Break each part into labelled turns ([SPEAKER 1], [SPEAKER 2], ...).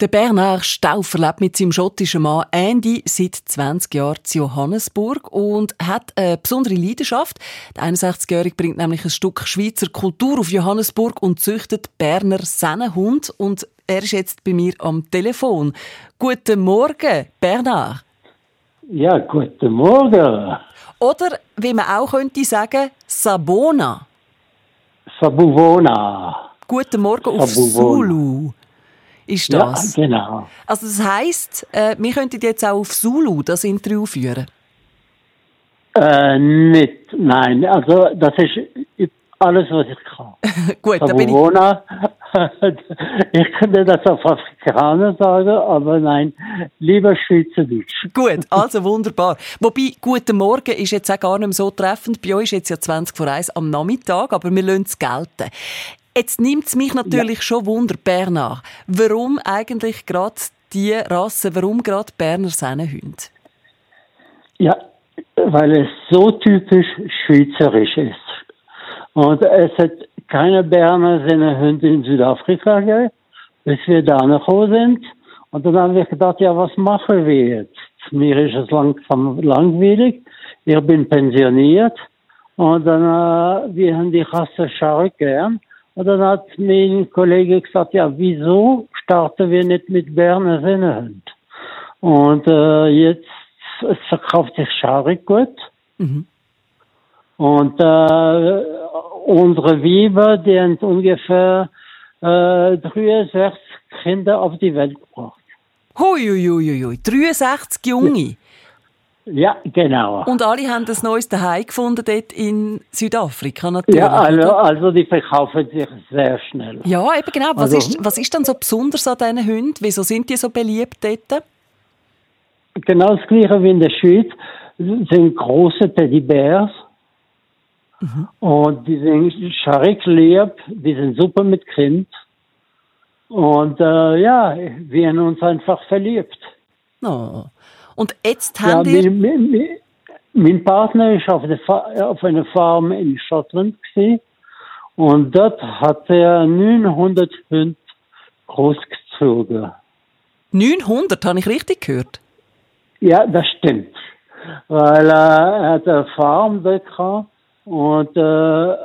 [SPEAKER 1] Der Bernard Stauffer lebt mit seinem schottischen Mann Andy seit 20 Jahren zu Johannesburg und hat eine besondere Leidenschaft. Der 61-Jährige bringt nämlich ein Stück Schweizer Kultur auf Johannesburg und züchtet Berner Sennenhund. Und er ist jetzt bei mir am Telefon. Guten Morgen, Bernard.
[SPEAKER 2] Ja, guten Morgen.
[SPEAKER 1] Oder, wie man auch könnte sagen, Sabona.
[SPEAKER 2] Sabuvona.
[SPEAKER 1] Guten Morgen auf
[SPEAKER 2] Sabuvona.
[SPEAKER 1] Zulu. Ist das?
[SPEAKER 2] Ja, genau.
[SPEAKER 1] Also das heisst, äh, wir könnten jetzt auch auf Zulu das Interview führen.
[SPEAKER 2] Äh, nicht, nein, also das ist alles, was ich kann.
[SPEAKER 1] Gut, da bin ich.
[SPEAKER 2] Sabuvona, ich könnte das auf Afrikaner sagen, aber nein, lieber Schweizerdeutsch.
[SPEAKER 1] Gut, also wunderbar. Wobei, guten Morgen ist jetzt auch gar nicht mehr so treffend. Bei euch ist jetzt ja 20 vor 1 am Nachmittag, aber wir lassen es gelten. Jetzt nimmt es mich natürlich schon Wunder, Bernard. Warum eigentlich gerade die Rasse, warum gerade Berner Sennenhunde?
[SPEAKER 2] Ja, weil es so typisch schweizerisch ist. Und es hat keine Berner Sennenhunde in Südafrika gegeben, bis wir da gekommen sind. Und dann haben wir gedacht, ja, was machen wir jetzt? Mir ist es langsam langweilig. Ich bin pensioniert. Und dann, äh, wir haben die Rasse Schark gern. Und dann hat mein Kollege gesagt, ja, wieso starten wir nicht mit Berner Sennenhund? Und äh, jetzt es verkauft sich Schark gut. Und äh, unsere Weiber, die haben ungefähr äh, 63 Kinder auf die Welt gebracht.
[SPEAKER 1] Hui, hui, hui, hui. 63 Junge.
[SPEAKER 2] Ja, genau.
[SPEAKER 1] Und alle haben das neues Daheim gefunden dort in Südafrika natürlich.
[SPEAKER 2] Ja, also, also die verkaufen sich sehr schnell.
[SPEAKER 1] ja eben genau. Was,
[SPEAKER 2] Also-
[SPEAKER 1] ist, was ist denn so besonders an diesen Hunden? Wieso sind die so beliebt dort?
[SPEAKER 2] Genau das gleiche wie in der Schweiz Das sind große Teddybärs. Und die sind scharig lieb, die sind super mit Kind. Und äh, ja, wir haben uns einfach verliebt.
[SPEAKER 1] Oh. Und jetzt haben ihr...
[SPEAKER 2] mein, mein, mein- mein Partner ist auf, der auf einer Farm in Schottland gewesen, und dort hat er 900 Hunde großgezogen.
[SPEAKER 1] 900, habe ich richtig gehört?
[SPEAKER 2] Ja, das stimmt. Weil äh, er hat eine Farm dort gehabt und äh,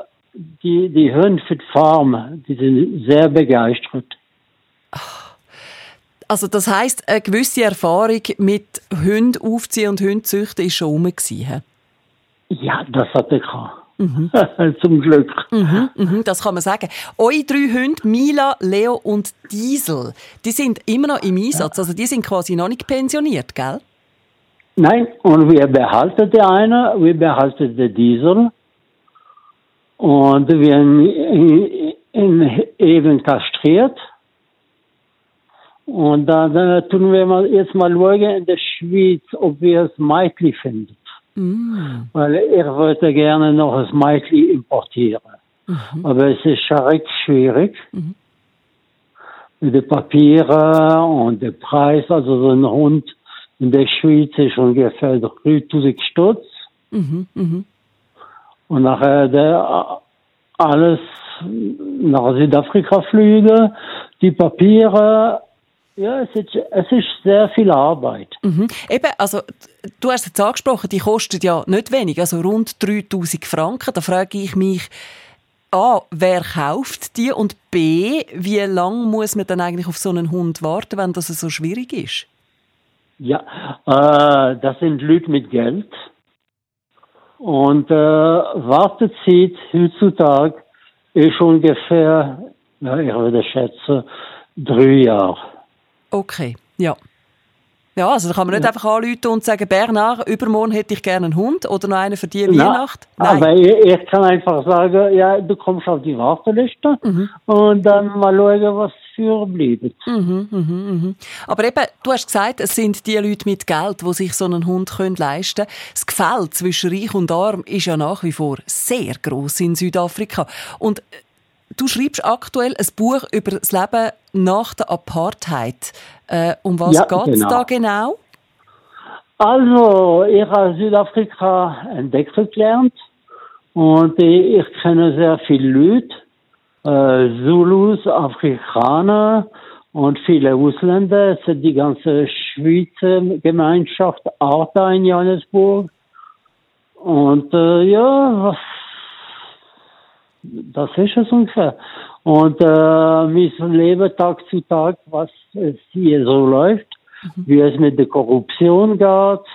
[SPEAKER 2] die, die Hunde für die Farm, die sind sehr begeistert.
[SPEAKER 1] Also das heisst, eine gewisse Erfahrung mit Hunden aufziehen und Hunde züchten ist schon rum?
[SPEAKER 2] Ja, das hat er gehabt. Zum Glück.
[SPEAKER 1] Mhm, das kann man sagen. Eure drei Hunde, Mila, Leo und Diesel, die sind immer noch im Einsatz. Also die sind quasi noch nicht pensioniert, gell?
[SPEAKER 2] Nein, und wir behalten den einen, wir behalten den Diesel. Und wir ihn eben kastriert. Und dann äh, tun wir mal jetzt mal schauen in der Schweiz, ob wir es Meitli finden. Weil ich wollte gerne noch das Meitli importieren. Aber es ist schon recht schwierig. Mit den Papieren und dem Preis. Also so ein Hund in der Schweiz ist ungefähr 3000 Stutz. Und nachher der, alles nach Südafrika fliegen, die Papiere. Ja, es ist, es ist sehr viel Arbeit.
[SPEAKER 1] Mhm. Eben, also du hast jetzt angesprochen, die kosten ja nicht wenig, also rund 3000 Franken. Da frage ich mich, A, wer kauft die und B, wie lange muss man dann eigentlich auf so einen Hund warten, wenn das so schwierig ist?
[SPEAKER 2] Ja, äh, das sind Leute mit Geld. Und äh, Wartezeit heutzutage ist ungefähr, ja, ich würde schätzen, drei Jahre.
[SPEAKER 1] Okay, ja. Ja, also da kann man nicht einfach anrufen und sagen, Bernard, übermorgen hätte ich gerne einen Hund oder noch einen für die Weihnacht.
[SPEAKER 2] aber ich, ich kann einfach sagen, ja, du kommst auf die Warteliste und dann mal schauen, was für bleibt.
[SPEAKER 1] Aber eben, du hast gesagt, es sind die Leute mit Geld, die sich so einen Hund können leisten können. Das Gefälle zwischen Reich und Arm ist ja nach wie vor sehr groß in Südafrika. Und du schreibst aktuell ein Buch über das Leben nach der Apartheid. Äh, um was ja, geht es genau. da genau?
[SPEAKER 2] Also, ich habe Südafrika entdeckt gelernt und ich kenne sehr viele Leute, äh, Zulus, Afrikaner und viele Ausländer. Es ist die ganze Schweizer Gemeinschaft auch da in Johannesburg. Und äh, ja, was, das ist es ungefähr. Und äh, wir leben Tag zu Tag, was es hier so läuft, mhm. wie es mit der Korruption geht.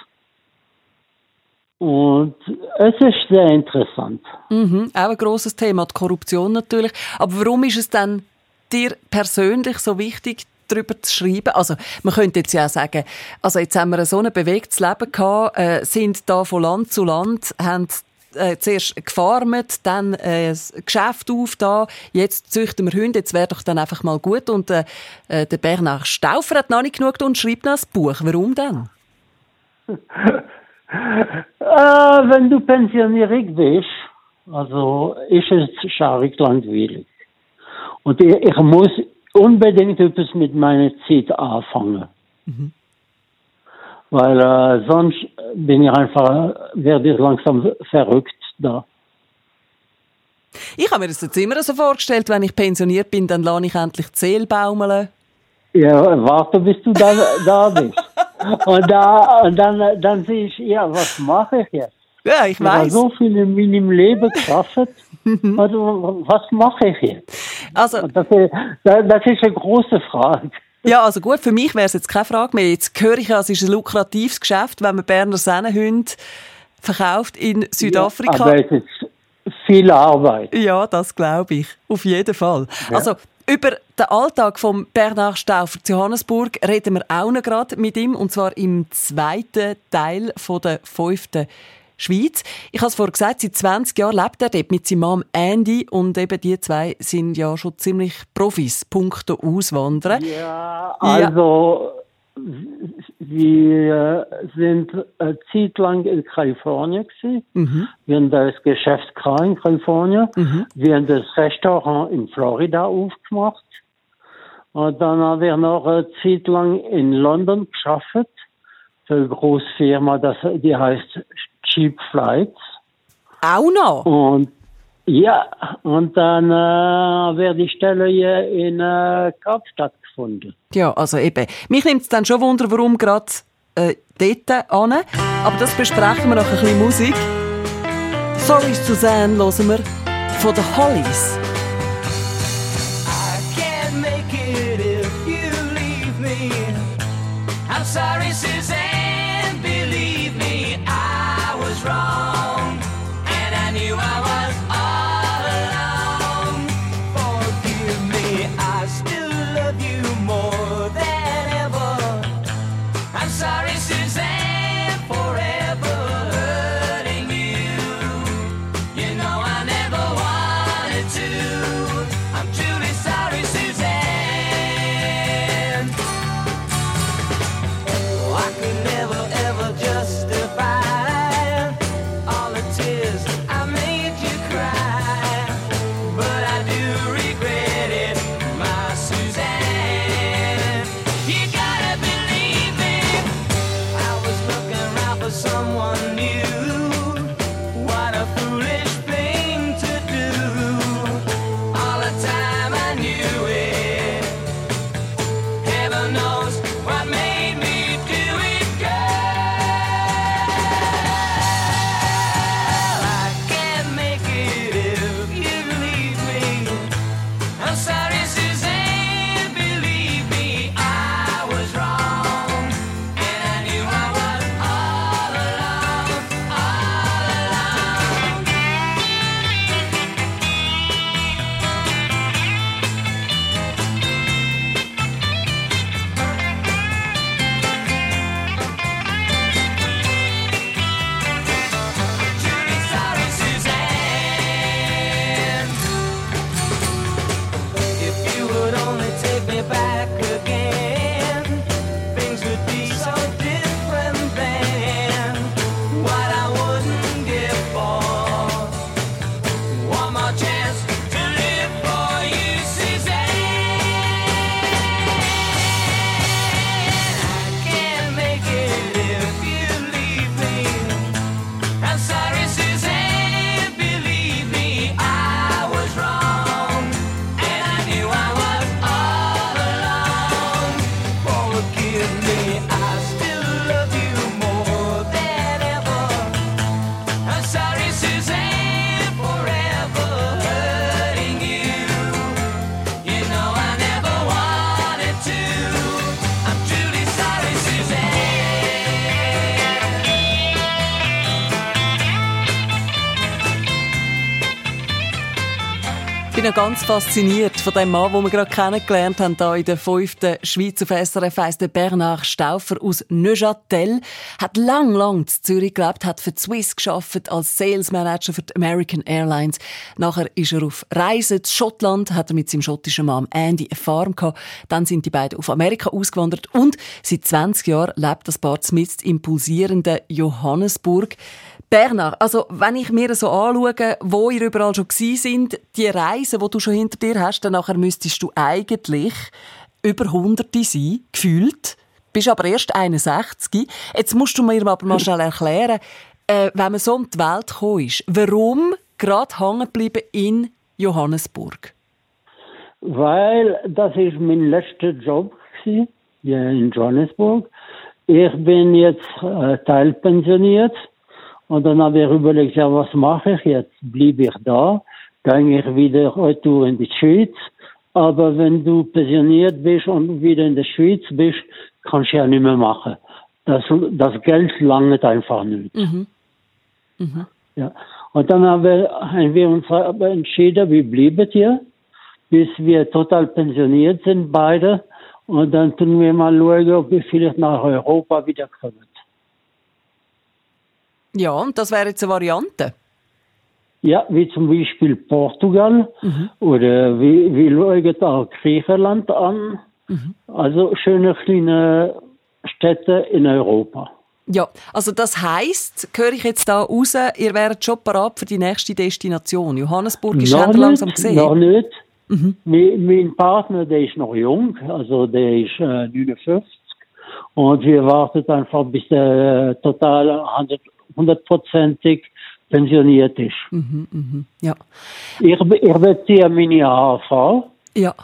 [SPEAKER 2] Und es ist sehr interessant.
[SPEAKER 1] Mhm, auch ein grosses Thema, die Korruption natürlich. Aber warum ist es dann dir persönlich so wichtig, darüber zu schreiben? Also, man könnte jetzt ja auch sagen, also jetzt haben wir so ein bewegtes Leben gehabt, äh, sind da von Land zu Land, haben äh, zuerst gefarmt, dann äh, das Geschäft auf da, jetzt züchten wir Hunde, jetzt wäre doch dann einfach mal gut. Und äh, äh der Bernhard Stauffer hat noch nicht genug und schreibt noch ein Buch. Warum denn?
[SPEAKER 2] äh, wenn du pensioniert bist, also ist es schaurig langweilig. Und ich, ich, muss unbedingt etwas mit meiner Zeit anfangen. Mhm. Weil äh, sonst bin ich einfach, werde ich langsam verrückt da.
[SPEAKER 1] Ich habe mir das jetzt immer so vorgestellt, wenn ich pensioniert bin, dann lerne ich endlich die Seele baumeln.
[SPEAKER 2] Ja, warte, bis du da, da bist. Und, da, und dann, dann sehe ich, ja, was mache ich jetzt?
[SPEAKER 1] Ja, ich weiß. Ich
[SPEAKER 2] habe so viel in meinem Leben geschafft. also, was mache ich jetzt? Also, das, ist, das ist eine große Frage.
[SPEAKER 1] Ja, also gut, für mich wäre es jetzt keine Frage mehr. Jetzt höre ich ja, es ist ein lukratives Geschäft, wenn man Berner Sennenhunde verkauft in Südafrika. Ja,
[SPEAKER 2] aber es ist viel Arbeit.
[SPEAKER 1] Ja, das glaube ich. Auf jeden Fall. Ja. Also, über den Alltag von Bernhard Stauffer zu Johannesburg reden wir auch noch gerade mit ihm, und zwar im zweiten Teil von der fünften Schweiz. Ich habe es vorhin gesagt, seit 20 Jahren lebt er dort mit seinem Mann Andy und eben die zwei sind ja schon ziemlich Profis, punkto Auswandern.
[SPEAKER 2] Ja, also ja. wir sind eine Zeit lang in Kalifornien gewesen. Mhm. Wir haben das Geschäft in Kalifornien. Mhm. Wir haben das Restaurant in Florida aufgemacht. Und dann haben wir noch eine Zeit lang in London geschafft für eine große Firma, das, die heißt Cheap Flights.
[SPEAKER 1] Auch noch?
[SPEAKER 2] Und ja, und dann äh, wäre die Stelle hier in äh, Kapstadt gefunden.
[SPEAKER 1] Ja, also eben. Mich nimmt es dann schon Wunder, warum gerade äh, dort an. Aber das besprechen wir noch ein bisschen Musik. Sorry Suzanne hören wir von den Hollies. Noch ganz fasziniert von dem Mann, den wir gerade kennengelernt haben, hier in der fünften Schweiz auf SRF, heisst Bernard Stauffer aus Neuchâtel. Hat lang, lang in Zürich gelebt, hat für die Swiss geschafft als Sales Manager für die American Airlines. Nachher ist er auf Reisen zu Schottland, hat er mit seinem schottischen Mann Andy eine Farm gehabt. Dann sind die beiden auf Amerika ausgewandert und seit 20 Jahren lebt das Paar Smith im pulsierenden Johannesburg. Bernard, also wenn ich mir so anschaue, wo ihr überall schon gewesen sind, die Reisen, die du schon hinter dir hast, dann müsstest du eigentlich über Hunderte sein, gefühlt. Bist aber erst 61. Jetzt musst du mir aber mal schnell erklären, äh, wenn man so um die Welt gekommen ist, warum gerade hängen geblieben in Johannesburg?
[SPEAKER 2] Weil das ist mein letzter Job hier in Johannesburg. Ich bin jetzt äh, teilpensioniert und dann habe ich überlegt, ja, was mache ich jetzt? Blieb ich da? Gehe ich wieder retour in die Schweiz? Aber wenn du pensioniert bist und wieder in der Schweiz bist, kannst du ja nicht mehr machen. Das, das Geld langt einfach nicht. Mhm. Mhm. Ja. Und dann haben wir, haben wir uns entschieden, wir bleiben hier, bis wir total pensioniert sind, beide. Und dann tun wir mal schauen, ob wir vielleicht nach Europa wiederkommen.
[SPEAKER 1] Ja, und das wäre jetzt eine Variante.
[SPEAKER 2] Ja, wie zum Beispiel Portugal mhm. oder wie, wir schauen auch Griechenland an. Mhm. Also schöne kleine Städte in Europa.
[SPEAKER 1] Ja, also das heißt, höre ich jetzt da raus, ihr wäret schon parat für die nächste Destination. Johannesburg ist noch nicht, langsam gesehen.
[SPEAKER 2] Noch nicht. Mhm. Mein, mein, Partner, der ist noch jung, also der ist äh, 59. Und wir warten einfach, bis der total 100 hundertprozentig pensioniert ist. Mhm, mhm, ja. Ich, ich beziehe meine AHV.
[SPEAKER 1] Ja.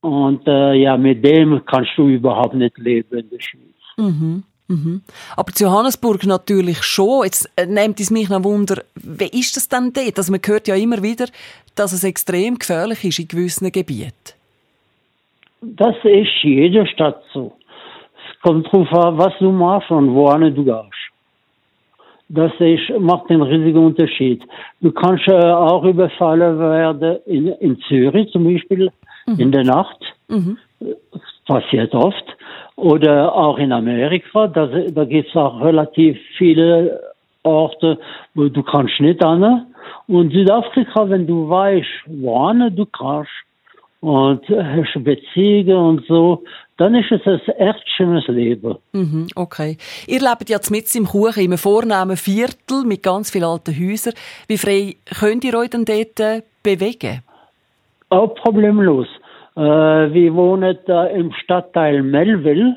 [SPEAKER 2] Und äh, ja, mit dem kannst du überhaupt nicht leben in der Schweiz.
[SPEAKER 1] Mhm, mhm. Aber zu Johannesburg natürlich schon. Jetzt äh, nimmt es mich noch Wunder, wie ist das denn dort? Also man hört ja immer wieder, dass es extrem gefährlich ist in gewissen Gebieten.
[SPEAKER 2] Das ist jede Stadt so. Es kommt darauf an, was du machst und wohin du gehst. Das ist, macht einen riesigen Unterschied. Du kannst äh, auch überfallen werden in, in Zürich zum Beispiel mhm. in der Nacht. Mhm. Passiert oft. Oder auch in Amerika. Da, da gibt es auch relativ viele Orte, wo du kannst nicht an. Und Südafrika, wenn du weißt, wohin du kannst und hast Beziehungen und so, dann ist es ein echt schönes Leben.
[SPEAKER 1] Mhm, okay. Ihr lebt jetzt mit im Kuchen, in einem vornehmen Viertel mit ganz vielen alten Häusern. Wie frei könnt ihr euch denn dort äh, bewegen?
[SPEAKER 2] Auch problemlos. Äh, wir wohnen da im Stadtteil Melville.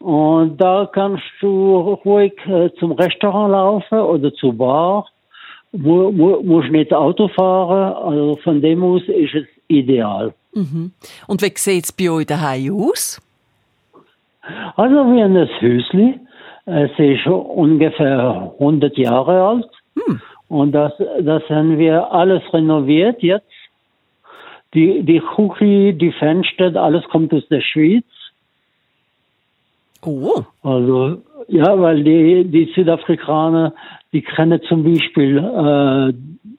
[SPEAKER 2] Und da kannst du ruhig äh, zum Restaurant laufen oder zur Bar. Mu mu musst nicht Auto fahren. Also von dem aus ist es ideal.
[SPEAKER 1] Mhm. Und wie sieht es bei euch daheim aus?
[SPEAKER 2] Also wir haben das Häusli. Es ist ungefähr 100 Jahre alt. Hm. Und das, das haben wir alles renoviert jetzt. Die, die Küche, die Fenster, alles kommt aus der Schweiz.
[SPEAKER 1] Oh.
[SPEAKER 2] Also, ja, weil die, die Südafrikaner, die kennen zum Beispiel äh,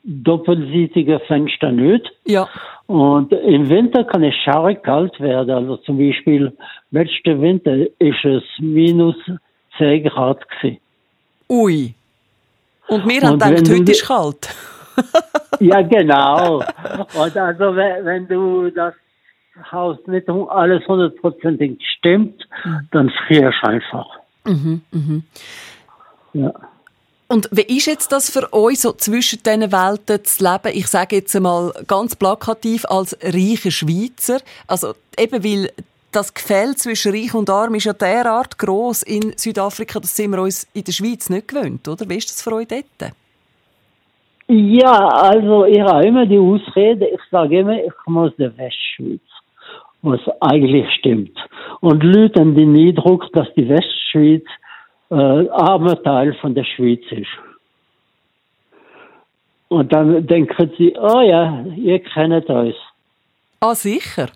[SPEAKER 2] doppelseitige Fenster nicht.
[SPEAKER 1] Ja.
[SPEAKER 2] Und im Winter kann es scharf kalt werden. Also zum Beispiel, letzten Winter ist es minus 10 Grad gewesen.
[SPEAKER 1] Ui. Und wir haben gedacht, heute ist kalt.
[SPEAKER 2] ja, genau. Und also, wenn, du das Haus nicht alles hundertprozentig stimmt, mhm. dann frierst du einfach.
[SPEAKER 1] Mhm, mhm.
[SPEAKER 2] Ja.
[SPEAKER 1] Und wie ist jetzt das für euch, so zwischen diesen Welten zu leben? Ich sage jetzt einmal ganz plakativ als reicher Schweizer. Also eben weil das Gefälle zwischen Reich und Arm ist ja derart groß in Südafrika, das sind wir uns in der Schweiz nicht gewöhnt, oder? Wie ist das für euch dort?
[SPEAKER 2] Ja, also ich habe immer die Ausrede, ich sage immer, ich komme aus der Westschweiz, was eigentlich stimmt. Und Leute haben den Eindruck, dass die Westschweiz äh, armer Teil von der Schweiz ist. Und dann denken sie, oh ja, ihr kennt euch.
[SPEAKER 1] Ah, sicher?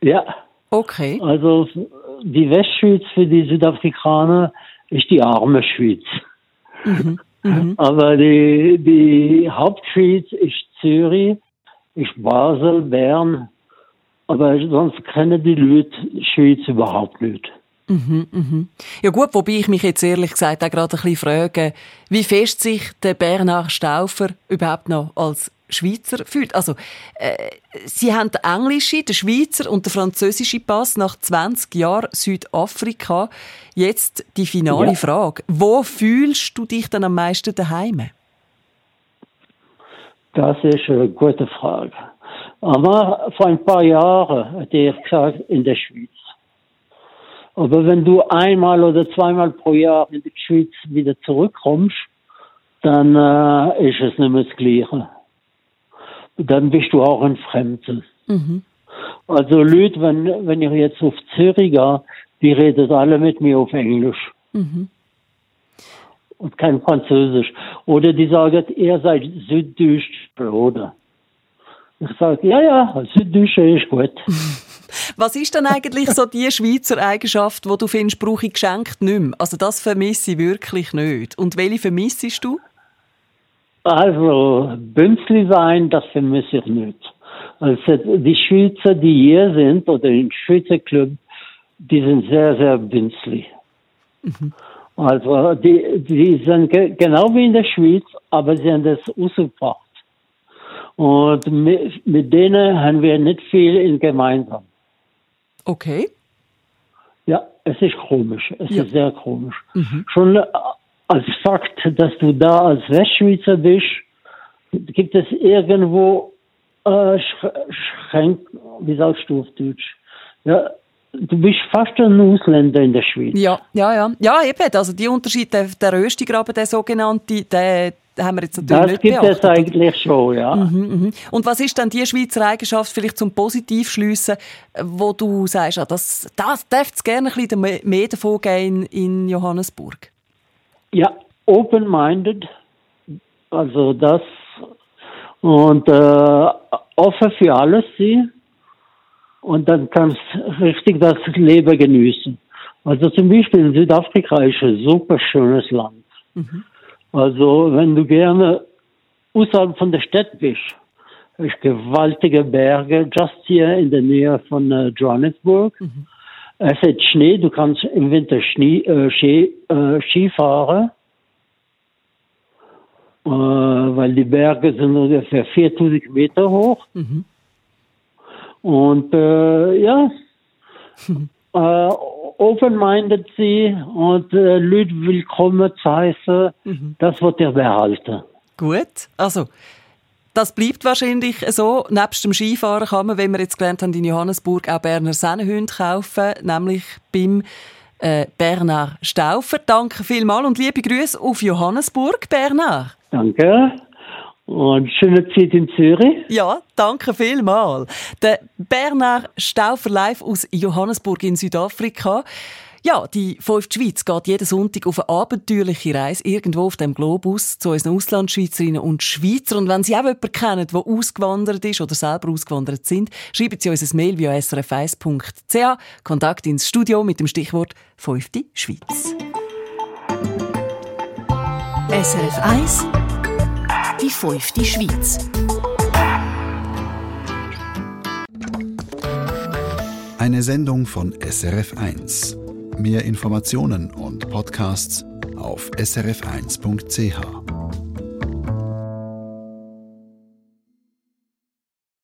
[SPEAKER 2] Ja.
[SPEAKER 1] Okay.
[SPEAKER 2] Also die Westschweiz für die Südafrikaner ist die arme Schweiz. Mhm. Mhm. Aber die, die Hauptschweiz ist Zürich ist Basel, Bern, aber sonst kennen die Leute die Schweiz überhaupt nicht.
[SPEAKER 1] Mhm, mhm. Ja gut, wobei ich mich jetzt ehrlich gesagt auch gerade ein bisschen frage, wie fest sich der Bernhard Stauffer überhaupt noch als Schweizer fühlt. Also, äh, Sie haben den englischen, den Schweizer und den französischen Pass nach 20 Jahren Südafrika. Jetzt die finale ja. Frage. Wo fühlst du dich dann am meisten daheim?
[SPEAKER 2] Das ist eine gute Frage. Aber vor ein paar Jahren hätte ich gesagt, in der Schweiz. Aber wenn du einmal oder zweimal pro Jahr in die Schweiz wieder zurückkommst, dann äh, ist es nicht mehr das Gleiche dann bist du auch ein Fremder. Mhm. Also Leute, wenn, wenn ich jetzt auf Zürich gehe, die reden alle mit mir auf Englisch. Mhm. Und kein Französisch. Oder die sagen, ihr seid Süddeutsch, oder? Ich sage, ja, ja, Süddeutsche ist gut.
[SPEAKER 1] Was ist denn eigentlich so die Schweizer Eigenschaft, wo du findest, brauche ich geschenkt nicht mehr? Also das vermisse ich wirklich nicht. Und welche vermissest du?
[SPEAKER 2] Also, Bünzli sein, das vermisse ich nicht. Also, die Schweizer, die hier sind, oder im Schweizer Club, die sind sehr, sehr bünzli. Mhm. Also, die, die sind ge genau wie in der Schweiz, aber sie haben das ausgebracht. Und mit, mit denen haben wir nicht viel in gemeinsam.
[SPEAKER 1] Okay.
[SPEAKER 2] Ja, es ist komisch. Es ja. ist sehr komisch. Mhm. Schon als Fakt, dass du da als Westschweizer bist, gibt es irgendwo äh, Schränk, wie sagst du auf Deutsch? Ja, du bist fast ein Ausländer in der Schweiz.
[SPEAKER 1] Ja, ja, ja. Ja, eben. Also die Unterschied, der, der Röstigraben, der sogenannte, der, haben wir jetzt natürlich das
[SPEAKER 2] gibt beachtet. es eigentlich schon, ja.
[SPEAKER 1] Mhm, mhm. Und was ist dann die Schweizer Eigenschaft vielleicht zum Positivschliessen, wo du sagst, ah, das, das dürfte es gerne ein bisschen mehr davon gehen in Johannesburg?
[SPEAKER 2] Ja, open-minded, also das und äh, offen für alles sie und dann kannst richtig das Leben genießen. Also zum Beispiel in Südafrika ist ein super schönes Land. Mhm. Also wenn du gerne außerhalb von der Stadt bist, es gewaltige Berge, just hier in der Nähe von äh, Johannesburg. Mhm. Es hat Schnee, du kannst im Winter Schnee, äh, Ski, äh, Ski fahren, äh, weil die Berge sind ungefähr 4000 Meter hoch. Mhm. Und äh, ja, äh, open-minded sie und äh, Leute willkommen zu heißen, mhm. das wird er behalten.
[SPEAKER 1] Gut, also das bleibt wahrscheinlich so. Nebst dem Skifahren kann man, wenn wir jetzt gelernt haben, in Johannesburg auch Berner Sennenhunde kaufen, nämlich beim äh, Bernard Stauffer. Danke vielmals und liebe Grüße auf Johannesburg, Bernard.
[SPEAKER 2] Danke. Und schöne Zeit in Zürich.
[SPEAKER 1] Ja, danke vielmals. Der Bernard Stauffer live aus Johannesburg in Südafrika. Ja, die fünfte Schweiz geht jeden Sonntag auf eine abenteuerliche Reise irgendwo auf dem Globus zu unseren Auslandschweizerinnen und Schweizer. Und wenn Sie auch jemanden kennen, der ausgewandert ist oder selber ausgewandert sind, schreiben Sie uns ein Mail via srf1.ch. Kontakt ins Studio mit dem Stichwort fünfte Schweiz.
[SPEAKER 3] SRF 1 Die fünfte Schweiz
[SPEAKER 4] Eine Sendung von SRF 1 Mehr Informationen und Podcasts auf srf1.ch.